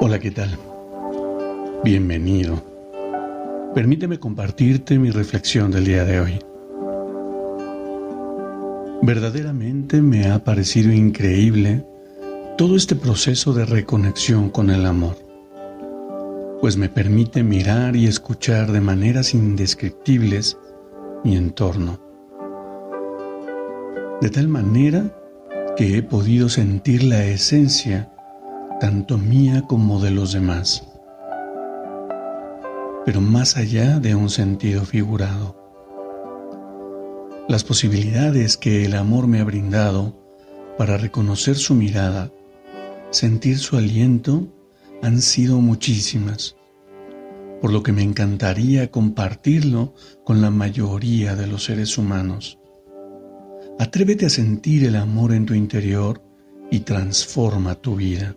Hola, ¿qué tal? Bienvenido. Permíteme compartirte mi reflexión del día de hoy. Verdaderamente me ha parecido increíble todo este proceso de reconexión con el amor, pues me permite mirar y escuchar de maneras indescriptibles mi entorno, de tal manera que he podido sentir la esencia tanto mía como de los demás, pero más allá de un sentido figurado. Las posibilidades que el amor me ha brindado para reconocer su mirada, sentir su aliento, han sido muchísimas, por lo que me encantaría compartirlo con la mayoría de los seres humanos. Atrévete a sentir el amor en tu interior y transforma tu vida.